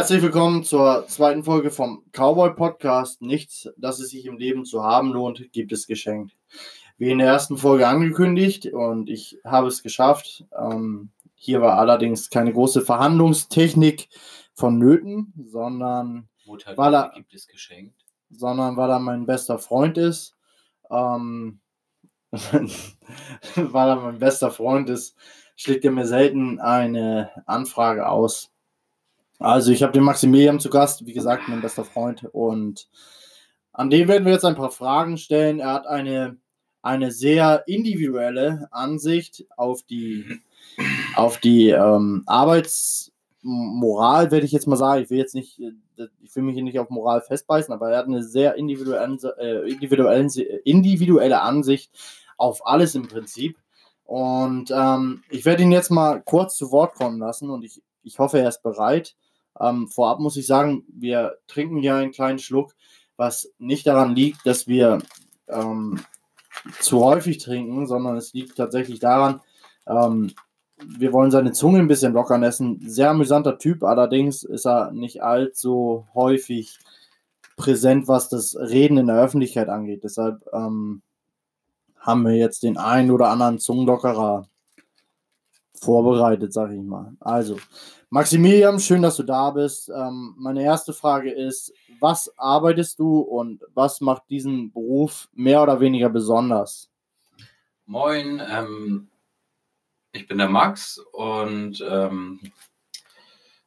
Herzlich willkommen zur zweiten Folge vom Cowboy Podcast. Nichts, das es sich im Leben zu haben lohnt, gibt es geschenkt. Wie in der ersten Folge angekündigt und ich habe es geschafft. Ähm, hier war allerdings keine große Verhandlungstechnik vonnöten, sondern weil er, gibt es geschenkt. sondern weil er mein bester Freund ist. Ähm, weil er mein bester Freund ist, schlägt er mir selten eine Anfrage aus. Also ich habe den Maximilian zu Gast, wie gesagt, mein bester Freund. Und an dem werden wir jetzt ein paar Fragen stellen. Er hat eine, eine sehr individuelle Ansicht auf die, auf die ähm, Arbeitsmoral, werde ich jetzt mal sagen. Ich will jetzt nicht, äh, ich will mich hier nicht auf Moral festbeißen, aber er hat eine sehr individuelle, äh, individuelle, individuelle Ansicht auf alles im Prinzip. Und ähm, ich werde ihn jetzt mal kurz zu Wort kommen lassen und ich, ich hoffe, er ist bereit. Ähm, vorab muss ich sagen, wir trinken ja einen kleinen Schluck, was nicht daran liegt, dass wir ähm, zu häufig trinken, sondern es liegt tatsächlich daran, ähm, wir wollen seine Zunge ein bisschen lockern. Er ist ein sehr amüsanter Typ, allerdings ist er nicht allzu häufig präsent, was das Reden in der Öffentlichkeit angeht. Deshalb ähm, haben wir jetzt den einen oder anderen Zungenlockerer vorbereitet, sag ich mal. Also, Maximilian, schön, dass du da bist. Ähm, meine erste Frage ist, was arbeitest du und was macht diesen Beruf mehr oder weniger besonders? Moin, ähm, ich bin der Max und ähm,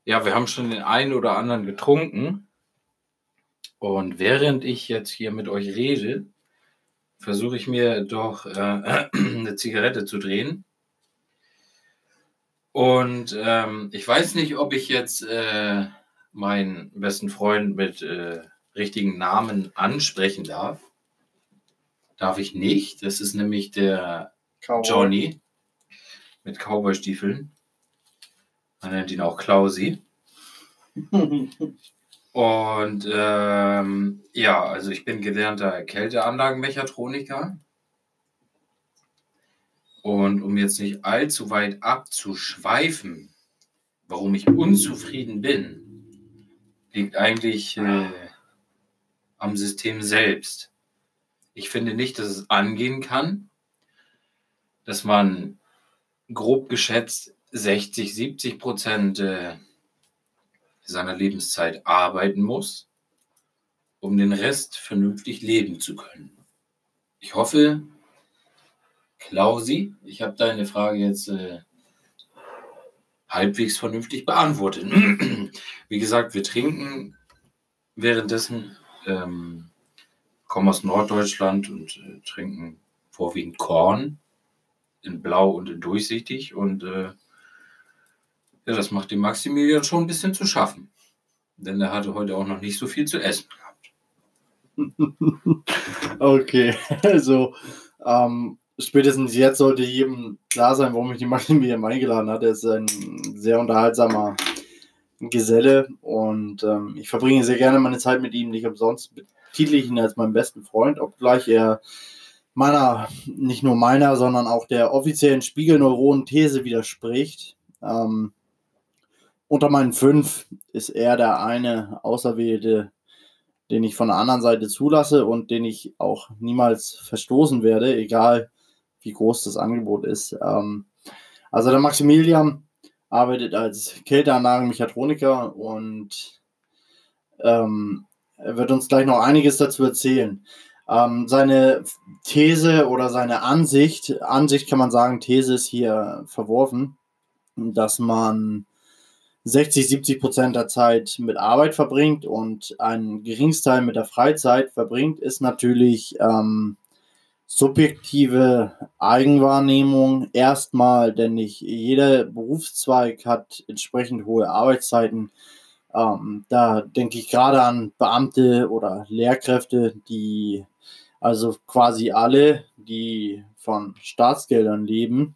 ja, wir haben schon den einen oder anderen getrunken. Und während ich jetzt hier mit euch rede, versuche ich mir doch äh, eine Zigarette zu drehen. Und ähm, ich weiß nicht, ob ich jetzt äh, meinen besten Freund mit äh, richtigen Namen ansprechen darf. Darf ich nicht. Das ist nämlich der Cowboy. Johnny mit Cowboy-Stiefeln. Man nennt ihn auch Klausi. Und ähm, ja, also ich bin gelernter Kälteanlagenmechatroniker. Und um jetzt nicht allzu weit abzuschweifen, warum ich unzufrieden bin, liegt eigentlich äh, am System selbst. Ich finde nicht, dass es angehen kann, dass man grob geschätzt 60, 70 Prozent äh, seiner Lebenszeit arbeiten muss, um den Rest vernünftig leben zu können. Ich hoffe, Klausi, ich habe deine Frage jetzt äh, halbwegs vernünftig beantwortet. Wie gesagt, wir trinken währenddessen, ähm, kommen aus Norddeutschland und äh, trinken vorwiegend Korn in Blau und in Durchsichtig. Und äh, ja, das macht dem Maximilian schon ein bisschen zu schaffen. Denn er hatte heute auch noch nicht so viel zu essen gehabt. okay, also ähm, spätestens jetzt sollte jedem klar sein, warum ich die Maximilian eingeladen habe. Er ist ein sehr unterhaltsamer Geselle und ähm, ich verbringe sehr gerne meine Zeit mit ihm, nicht umsonst betitel ich ihn als meinen besten Freund, obgleich er meiner, nicht nur meiner, sondern auch der offiziellen Spiegelneuronen-These widerspricht. Ähm, unter meinen fünf ist er der eine Auserwählte, den ich von der anderen Seite zulasse und den ich auch niemals verstoßen werde, egal wie groß das Angebot ist. Ähm, also der Maximilian arbeitet als Kälteanlagenmechatroniker und ähm, er wird uns gleich noch einiges dazu erzählen. Ähm, seine These oder seine Ansicht, Ansicht kann man sagen, These ist hier verworfen, dass man 60, 70 Prozent der Zeit mit Arbeit verbringt und einen Geringsteil mit der Freizeit verbringt, ist natürlich ähm, subjektive Eigenwahrnehmung erstmal, denn nicht jeder Berufszweig hat entsprechend hohe Arbeitszeiten. Ähm, da denke ich gerade an Beamte oder Lehrkräfte, die also quasi alle, die von Staatsgeldern leben,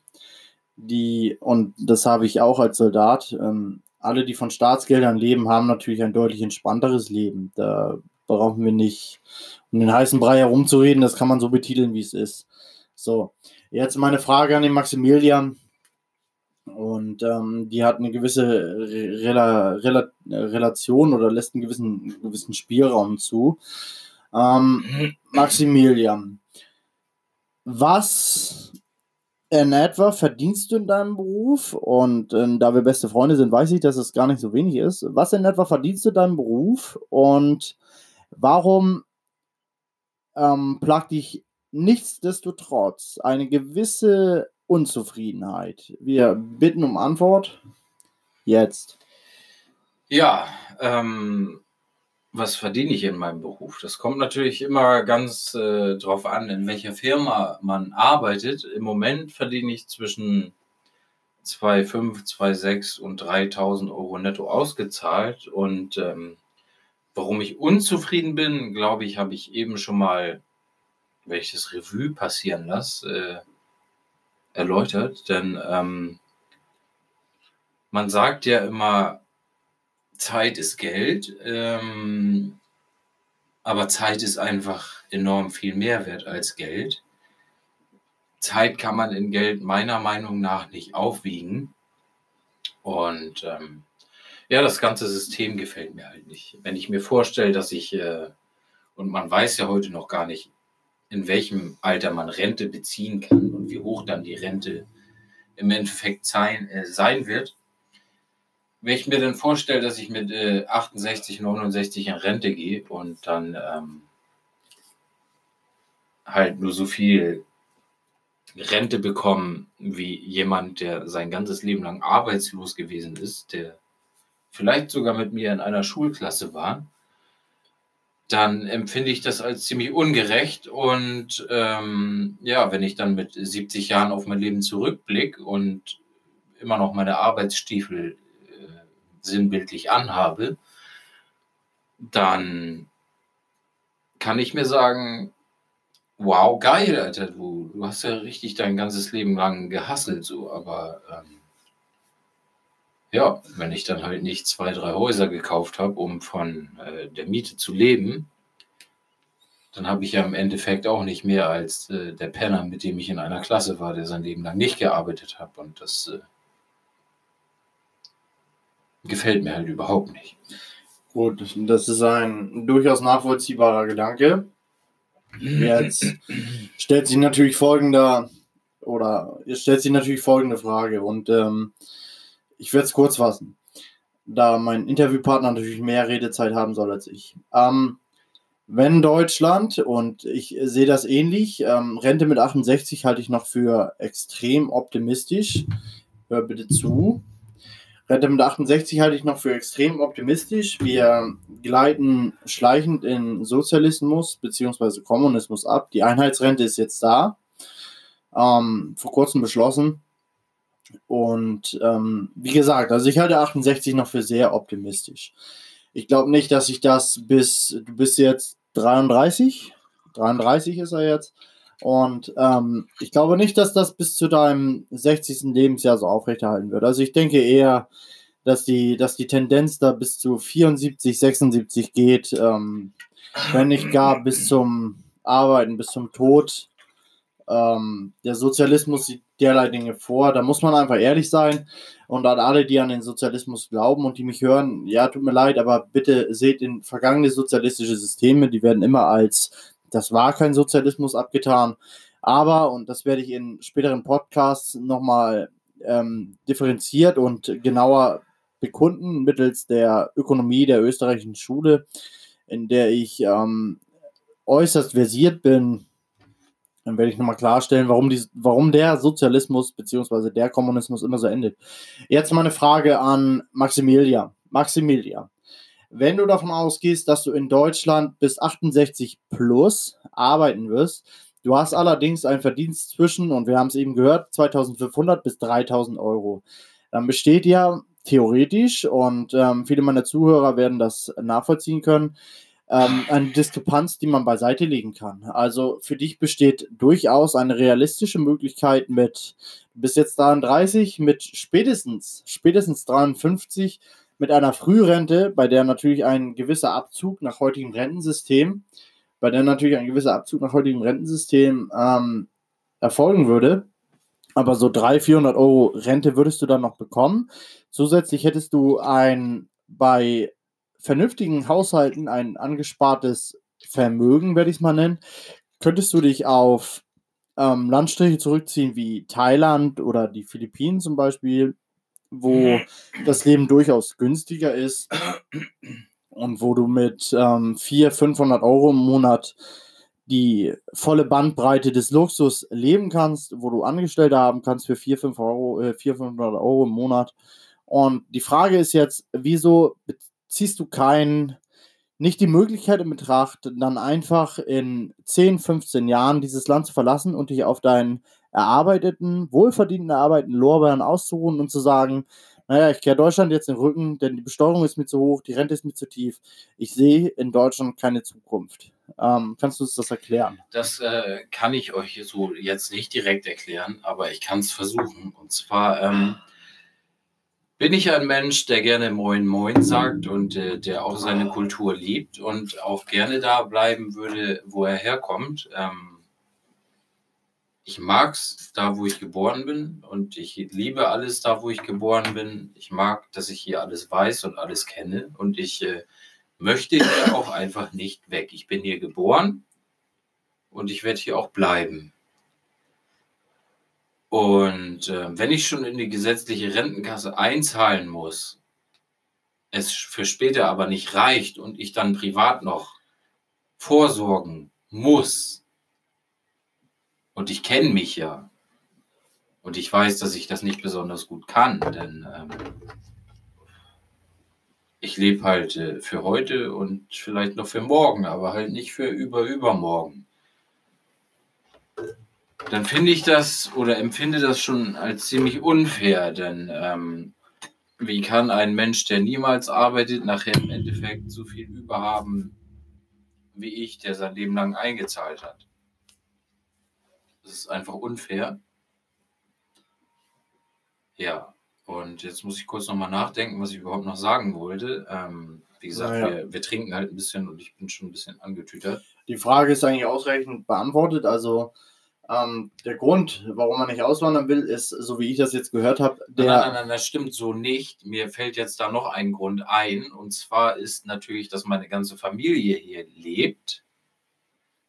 die, und das habe ich auch als Soldat, ähm, alle, die von Staatsgeldern leben, haben natürlich ein deutlich entspannteres Leben. Da brauchen wir nicht um den heißen Brei herumzureden, das kann man so betiteln, wie es ist. So, jetzt meine Frage an den Maximilian. Und ähm, die hat eine gewisse Rela Rela Relation oder lässt einen gewissen, gewissen Spielraum zu. Ähm, Maximilian, was in etwa verdienst du in deinem Beruf? Und äh, da wir beste Freunde sind, weiß ich, dass es gar nicht so wenig ist. Was in etwa verdienst du in deinem Beruf? Und warum ähm, plagt dich nichtsdestotrotz eine gewisse Unzufriedenheit? Wir bitten um Antwort jetzt. Ja, ähm, was verdiene ich in meinem Beruf? Das kommt natürlich immer ganz äh, drauf an, in welcher Firma man arbeitet. Im Moment verdiene ich zwischen 2,5, 2,6 und 3.000 Euro netto ausgezahlt. Und ähm, warum ich unzufrieden bin, glaube ich, habe ich eben schon mal, wenn ich das Revue passieren lasse, äh, erläutert. Denn ähm, man sagt ja immer, Zeit ist Geld, ähm, aber Zeit ist einfach enorm viel mehr wert als Geld. Zeit kann man in Geld meiner Meinung nach nicht aufwiegen. Und ähm, ja, das ganze System gefällt mir halt nicht. Wenn ich mir vorstelle, dass ich, äh, und man weiß ja heute noch gar nicht, in welchem Alter man Rente beziehen kann und wie hoch dann die Rente im Endeffekt sein, äh, sein wird, wenn ich mir dann vorstelle, dass ich mit äh, 68, 69 in Rente gehe und dann ähm, halt nur so viel Rente bekomme wie jemand, der sein ganzes Leben lang arbeitslos gewesen ist, der vielleicht sogar mit mir in einer Schulklasse war, dann empfinde ich das als ziemlich ungerecht. Und ähm, ja, wenn ich dann mit 70 Jahren auf mein Leben zurückblicke und immer noch meine Arbeitsstiefel sinnbildlich anhabe, dann kann ich mir sagen, wow, geil, Alter, du, du hast ja richtig dein ganzes Leben lang gehasselt, so, aber ähm, ja, wenn ich dann halt nicht zwei, drei Häuser gekauft habe, um von äh, der Miete zu leben, dann habe ich ja im Endeffekt auch nicht mehr als äh, der Penner, mit dem ich in einer Klasse war, der sein Leben lang nicht gearbeitet hat. Und das äh, gefällt mir halt überhaupt nicht. Gut, das ist ein durchaus nachvollziehbarer Gedanke. Jetzt stellt sich natürlich folgender oder stellt sich natürlich folgende Frage und ähm, ich werde es kurz fassen, da mein Interviewpartner natürlich mehr Redezeit haben soll als ich. Ähm, wenn Deutschland, und ich sehe das ähnlich, ähm, Rente mit 68 halte ich noch für extrem optimistisch. Hör bitte zu. Rente mit 68 halte ich noch für extrem optimistisch. Wir gleiten schleichend in Sozialismus bzw. Kommunismus ab. Die Einheitsrente ist jetzt da, ähm, vor kurzem beschlossen. Und ähm, wie gesagt, also ich halte 68 noch für sehr optimistisch. Ich glaube nicht, dass ich das bis, du bist jetzt 33, 33 ist er jetzt, und ähm, ich glaube nicht, dass das bis zu deinem 60. Lebensjahr so aufrechterhalten wird. Also ich denke eher, dass die, dass die Tendenz da bis zu 74, 76 geht, ähm, wenn nicht gar bis zum Arbeiten, bis zum Tod. Ähm, der Sozialismus sieht derlei Dinge vor. Da muss man einfach ehrlich sein. Und an alle, die an den Sozialismus glauben und die mich hören, ja, tut mir leid, aber bitte seht in vergangene sozialistische Systeme, die werden immer als das war kein Sozialismus abgetan. Aber, und das werde ich in späteren Podcasts nochmal ähm, differenziert und genauer bekunden mittels der Ökonomie der österreichischen Schule, in der ich ähm, äußerst versiert bin, dann werde ich nochmal klarstellen, warum, die, warum der Sozialismus bzw. der Kommunismus immer so endet. Jetzt mal eine Frage an Maximilian. Maximilian, wenn du davon ausgehst, dass du in Deutschland bis 68 plus arbeiten wirst, du hast allerdings einen Verdienst zwischen, und wir haben es eben gehört, 2500 bis 3000 Euro, dann besteht ja theoretisch, und ähm, viele meiner Zuhörer werden das nachvollziehen können, ähm, eine Diskrepanz, die man beiseite legen kann. Also für dich besteht durchaus eine realistische Möglichkeit mit, bis jetzt 33, mit spätestens, spätestens 53 mit einer Frührente, bei der natürlich ein gewisser Abzug nach heutigem Rentensystem, bei der natürlich ein gewisser Abzug nach heutigem Rentensystem ähm, erfolgen würde, Aber so 300, 400 Euro Rente würdest du dann noch bekommen. Zusätzlich hättest du ein bei vernünftigen Haushalten ein angespartes Vermögen, werde ich es mal nennen. Könntest du dich auf ähm, Landstriche zurückziehen wie Thailand oder die Philippinen zum Beispiel, wo das Leben durchaus günstiger ist und wo du mit ähm, 400, 500 Euro im Monat die volle Bandbreite des Luxus leben kannst, wo du Angestellte haben kannst für 400, 5 Euro, äh, 400, 500 Euro im Monat. Und die Frage ist jetzt, wieso ziehst du keinen, nicht die Möglichkeit in Betracht, dann einfach in 10, 15 Jahren dieses Land zu verlassen und dich auf deinen erarbeiteten, wohlverdienten erarbeiteten Lorbeeren auszuruhen und zu sagen, naja, ich kehre Deutschland jetzt den Rücken, denn die Besteuerung ist mir zu hoch, die Rente ist mir zu tief. Ich sehe in Deutschland keine Zukunft. Ähm, kannst du uns das erklären? Das äh, kann ich euch so jetzt nicht direkt erklären, aber ich kann es versuchen. Und zwar ähm, bin ich ein Mensch, der gerne Moin Moin sagt und äh, der auch seine Kultur liebt und auch gerne da bleiben würde, wo er herkommt. Ähm, ich mag es da, wo ich geboren bin und ich liebe alles da, wo ich geboren bin. Ich mag, dass ich hier alles weiß und alles kenne und ich äh, möchte hier auch einfach nicht weg. Ich bin hier geboren und ich werde hier auch bleiben. Und äh, wenn ich schon in die gesetzliche Rentenkasse einzahlen muss, es für später aber nicht reicht und ich dann privat noch vorsorgen muss, und ich kenne mich ja. Und ich weiß, dass ich das nicht besonders gut kann, denn ähm, ich lebe halt äh, für heute und vielleicht noch für morgen, aber halt nicht für über übermorgen. Dann finde ich das oder empfinde das schon als ziemlich unfair, denn ähm, wie kann ein Mensch, der niemals arbeitet, nachher im Endeffekt so viel überhaben wie ich, der sein Leben lang eingezahlt hat? Das ist einfach unfair. Ja, und jetzt muss ich kurz nochmal nachdenken, was ich überhaupt noch sagen wollte. Ähm, wie gesagt, naja. wir, wir, trinken halt ein bisschen und ich bin schon ein bisschen angetütert. Die Frage ist eigentlich ausreichend beantwortet. Also ähm, der Grund, warum man nicht auswandern will, ist, so wie ich das jetzt gehört habe, der. Nein, nein, nein, das stimmt so nicht. Mir fällt jetzt da noch ein Grund ein. Und zwar ist natürlich, dass meine ganze Familie hier lebt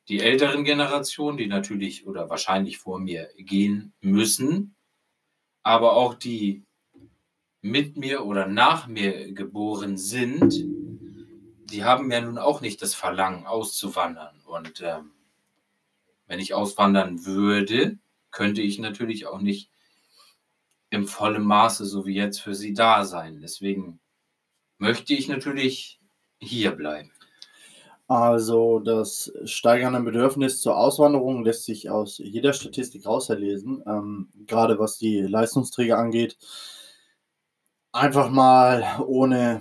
die älteren Generationen, die natürlich oder wahrscheinlich vor mir gehen müssen, aber auch die mit mir oder nach mir geboren sind, die haben ja nun auch nicht das Verlangen auszuwandern. Und ähm, wenn ich auswandern würde, könnte ich natürlich auch nicht im vollen Maße, so wie jetzt, für sie da sein. Deswegen möchte ich natürlich hier bleiben. Also das steigernde Bedürfnis zur Auswanderung lässt sich aus jeder Statistik rauslesen, ähm, gerade was die Leistungsträger angeht. Einfach mal ohne,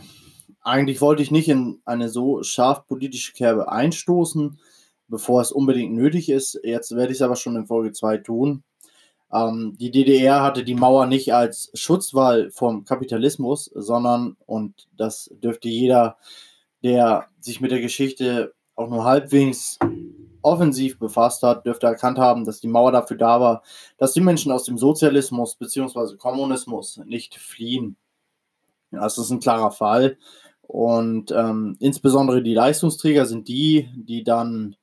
eigentlich wollte ich nicht in eine so scharf politische Kerbe einstoßen, bevor es unbedingt nötig ist. Jetzt werde ich es aber schon in Folge 2 tun. Ähm, die DDR hatte die Mauer nicht als Schutzwall vom Kapitalismus, sondern, und das dürfte jeder der sich mit der Geschichte auch nur halbwegs offensiv befasst hat, dürfte erkannt haben, dass die Mauer dafür da war, dass die Menschen aus dem Sozialismus bzw. Kommunismus nicht fliehen. Das ist ein klarer Fall. Und ähm, insbesondere die Leistungsträger sind die, die dann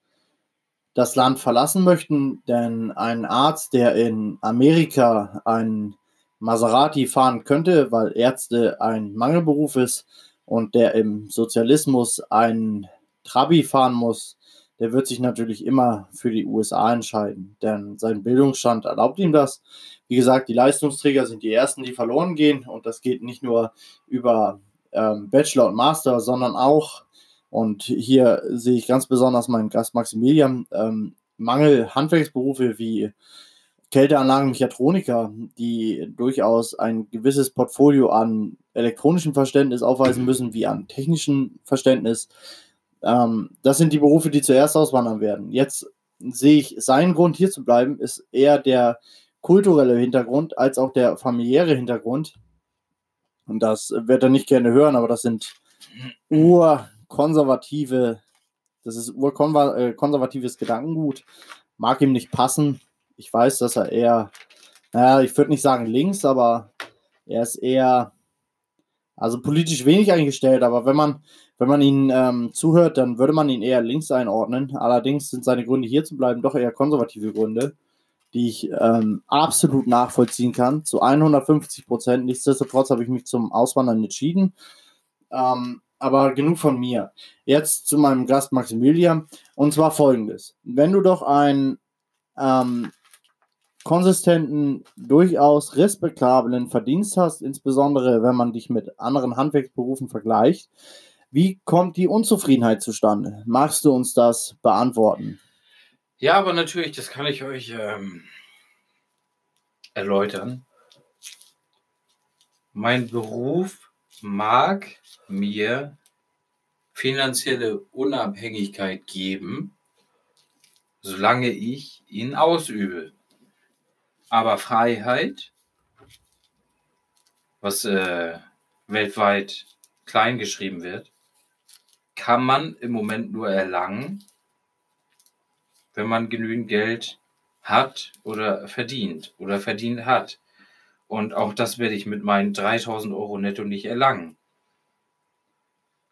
das Land verlassen möchten, denn ein Arzt, der in Amerika ein Maserati fahren könnte, weil Ärzte ein Mangelberuf ist, und der im Sozialismus einen Trabi fahren muss, der wird sich natürlich immer für die USA entscheiden, denn sein Bildungsstand erlaubt ihm das. Wie gesagt, die Leistungsträger sind die ersten, die verloren gehen und das geht nicht nur über ähm, Bachelor und Master, sondern auch, und hier sehe ich ganz besonders meinen Gast Maximilian, ähm, Mangel Handwerksberufe wie Kälteanlagenmechatroniker, die durchaus ein gewisses Portfolio an elektronischem Verständnis aufweisen müssen, wie an technischem Verständnis. Ähm, das sind die Berufe, die zuerst auswandern werden. Jetzt sehe ich, sein Grund hier zu bleiben, ist eher der kulturelle Hintergrund als auch der familiäre Hintergrund. Und das wird er nicht gerne hören, aber das sind urkonservative, das ist urkonservatives Gedankengut. Mag ihm nicht passen, ich weiß, dass er eher naja, ich würde nicht sagen links, aber er ist eher, also politisch wenig eingestellt, aber wenn man, wenn man ihn ähm, zuhört, dann würde man ihn eher links einordnen. Allerdings sind seine Gründe hier zu bleiben doch eher konservative Gründe, die ich ähm, absolut nachvollziehen kann, zu 150 Prozent. Nichtsdestotrotz habe ich mich zum Auswandern entschieden. Ähm, aber genug von mir. Jetzt zu meinem Gast Maximilian. Und zwar folgendes. Wenn du doch einen ähm, konsistenten, durchaus respektablen Verdienst hast, insbesondere wenn man dich mit anderen Handwerksberufen vergleicht, wie kommt die Unzufriedenheit zustande? Magst du uns das beantworten? Ja, aber natürlich, das kann ich euch ähm, erläutern. Mein Beruf mag mir finanzielle Unabhängigkeit geben, solange ich ihn ausübe. Aber Freiheit, was äh, weltweit klein geschrieben wird, kann man im Moment nur erlangen, wenn man genügend Geld hat oder verdient oder verdient hat. Und auch das werde ich mit meinen 3000 Euro netto nicht erlangen.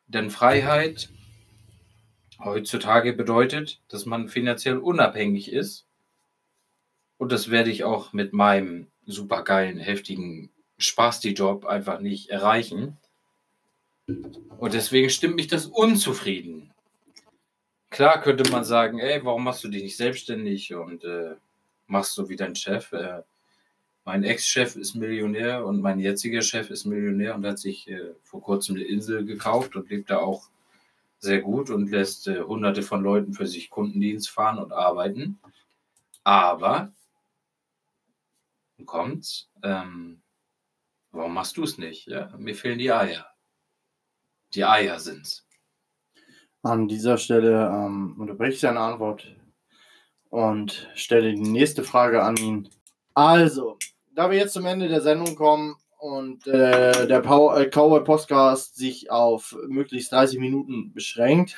Denn Freiheit heutzutage bedeutet, dass man finanziell unabhängig ist. Und das werde ich auch mit meinem supergeilen, heftigen Spaß-Job einfach nicht erreichen. Und deswegen stimmt mich das unzufrieden. Klar könnte man sagen, ey, warum machst du dich nicht selbstständig und äh, machst so wie dein Chef? Äh, mein Ex-Chef ist Millionär und mein jetziger Chef ist Millionär und hat sich äh, vor kurzem eine Insel gekauft und lebt da auch sehr gut und lässt äh, hunderte von Leuten für sich Kundendienst fahren und arbeiten. Aber, kommt's, ähm, warum machst du es nicht? Ja, mir fehlen die Eier. Die Eier sind's. An dieser Stelle ähm, unterbreche ich seine Antwort und stelle die nächste Frage an ihn. Also, da wir jetzt zum Ende der Sendung kommen und äh, der Power, äh, Cowboy Podcast sich auf möglichst 30 Minuten beschränkt,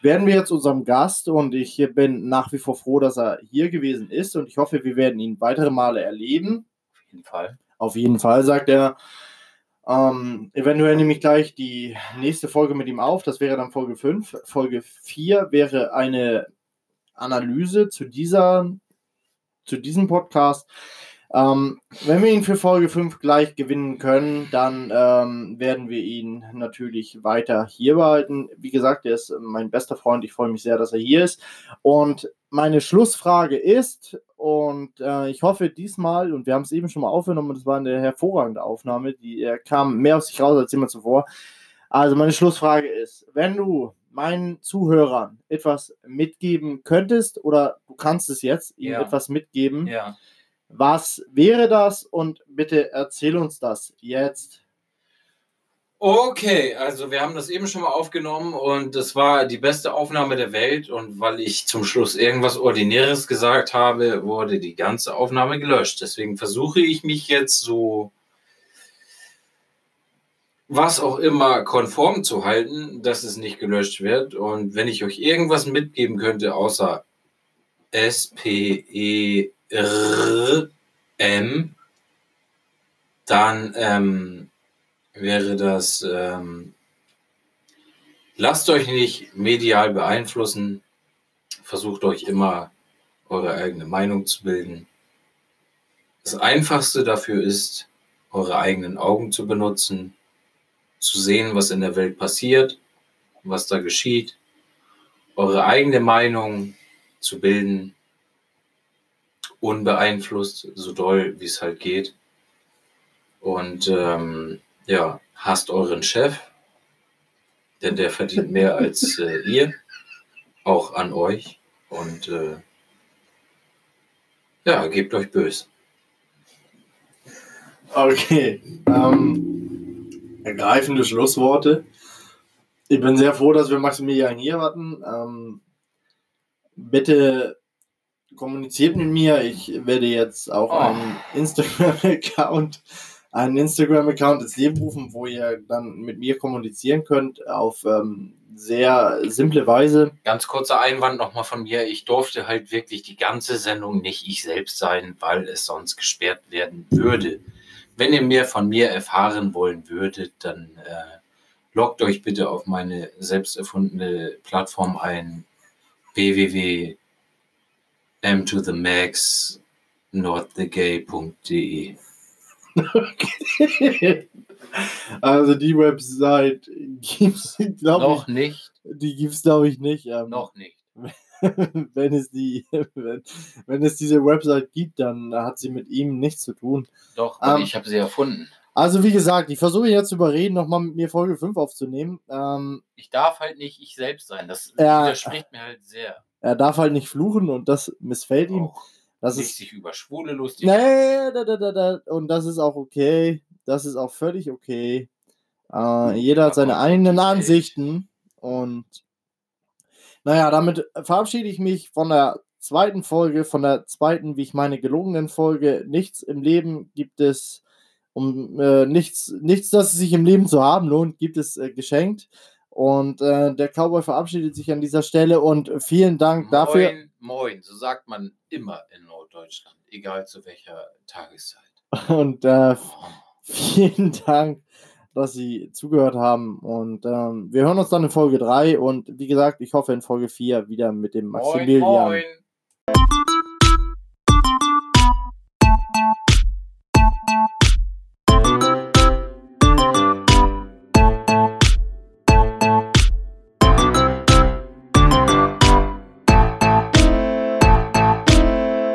werden wir jetzt unserem Gast und ich bin nach wie vor froh, dass er hier gewesen ist und ich hoffe, wir werden ihn weitere Male erleben. Auf jeden Fall. Auf jeden Fall, sagt er. Ähm, eventuell nehme ich gleich die nächste Folge mit ihm auf. Das wäre dann Folge 5. Folge 4 wäre eine Analyse zu dieser, zu diesem Podcast. Ähm, wenn wir ihn für Folge 5 gleich gewinnen können, dann ähm, werden wir ihn natürlich weiter hier behalten. Wie gesagt, er ist mein bester Freund. Ich freue mich sehr, dass er hier ist. Und meine Schlussfrage ist, und äh, ich hoffe diesmal, und wir haben es eben schon mal aufgenommen, das war eine hervorragende Aufnahme, die er kam mehr aus sich raus als immer zuvor. Also meine Schlussfrage ist, wenn du meinen Zuhörern etwas mitgeben könntest oder du kannst es jetzt ihnen Ja. etwas mitgeben, Ja. Was wäre das? Und bitte erzähl uns das jetzt. Okay, also wir haben das eben schon mal aufgenommen und das war die beste Aufnahme der Welt und weil ich zum Schluss irgendwas Ordinäres gesagt habe, wurde die ganze Aufnahme gelöscht. Deswegen versuche ich mich jetzt so, was auch immer, konform zu halten, dass es nicht gelöscht wird. Und wenn ich euch irgendwas mitgeben könnte, außer S, P, E, R, dann ähm, wäre das, ähm, lasst euch nicht medial beeinflussen, versucht euch immer eure eigene Meinung zu bilden. Das Einfachste dafür ist, eure eigenen Augen zu benutzen, zu sehen, was in der Welt passiert, was da geschieht, eure eigene Meinung zu bilden, unbeeinflusst, so doll wie es halt geht. Und ähm, ja, hasst euren Chef, denn der verdient mehr als äh, ihr, auch an euch. Und äh, ja, gebt euch böse. Okay. Ähm, ergreifende Schlussworte. Ich bin sehr froh, dass wir Maximilian hier hatten. Ähm, bitte kommuniziert mit mir. Ich werde jetzt auch Oh. einen Instagram-Account einen Instagram-Account ins Leben rufen, wo ihr dann mit mir kommunizieren könnt auf ähm, sehr simple Weise. Ganz kurzer Einwand nochmal von mir. Ich durfte halt wirklich die ganze Sendung nicht ich selbst sein, weil es sonst gesperrt werden würde. Wenn ihr mehr von mir erfahren wollen würdet, dann äh, loggt euch bitte auf meine selbst erfundene Plattform ein. www m to the max notthegay.de. Okay. Also die Website gibt's, glaube Noch ich, nicht, die gibt's glaube ich nicht. Ähm, noch nicht. wenn es die, wenn, wenn es diese Website gibt, dann hat sie mit ihm nichts zu tun. Doch, aber Ähm, ich habe sie erfunden. Also wie gesagt, ich versuche jetzt zu überreden, nochmal mit mir Folge 5 aufzunehmen. Ähm, Ich darf halt nicht ich selbst sein. Das Ja. widerspricht mir halt sehr. Er darf halt nicht fluchen und das missfällt ihm. Auch Das nicht ist sich über Schwule lustig. Nee, da, da, da. Und das ist auch okay. Das ist auch völlig okay. Äh, jeder hat seine eigenen. Ansichten. Und naja, damit verabschiede ich mich von der zweiten Folge, von der zweiten, wie ich meine, gelungenen Folge. Nichts im Leben gibt es, um äh, nichts, nichts, das es sich im Leben zu haben lohnt, gibt es äh, geschenkt. Und äh, der Cowboy verabschiedet sich an dieser Stelle und vielen Dank dafür. Moin, moin. So sagt man immer in Norddeutschland, egal zu welcher Tageszeit. Und äh, Oh. Vielen Dank, dass Sie zugehört haben. Und ähm, wir hören uns dann in Folge 3. Und wie gesagt, ich hoffe in Folge 4 wieder mit dem Moin, Maximilian. moin.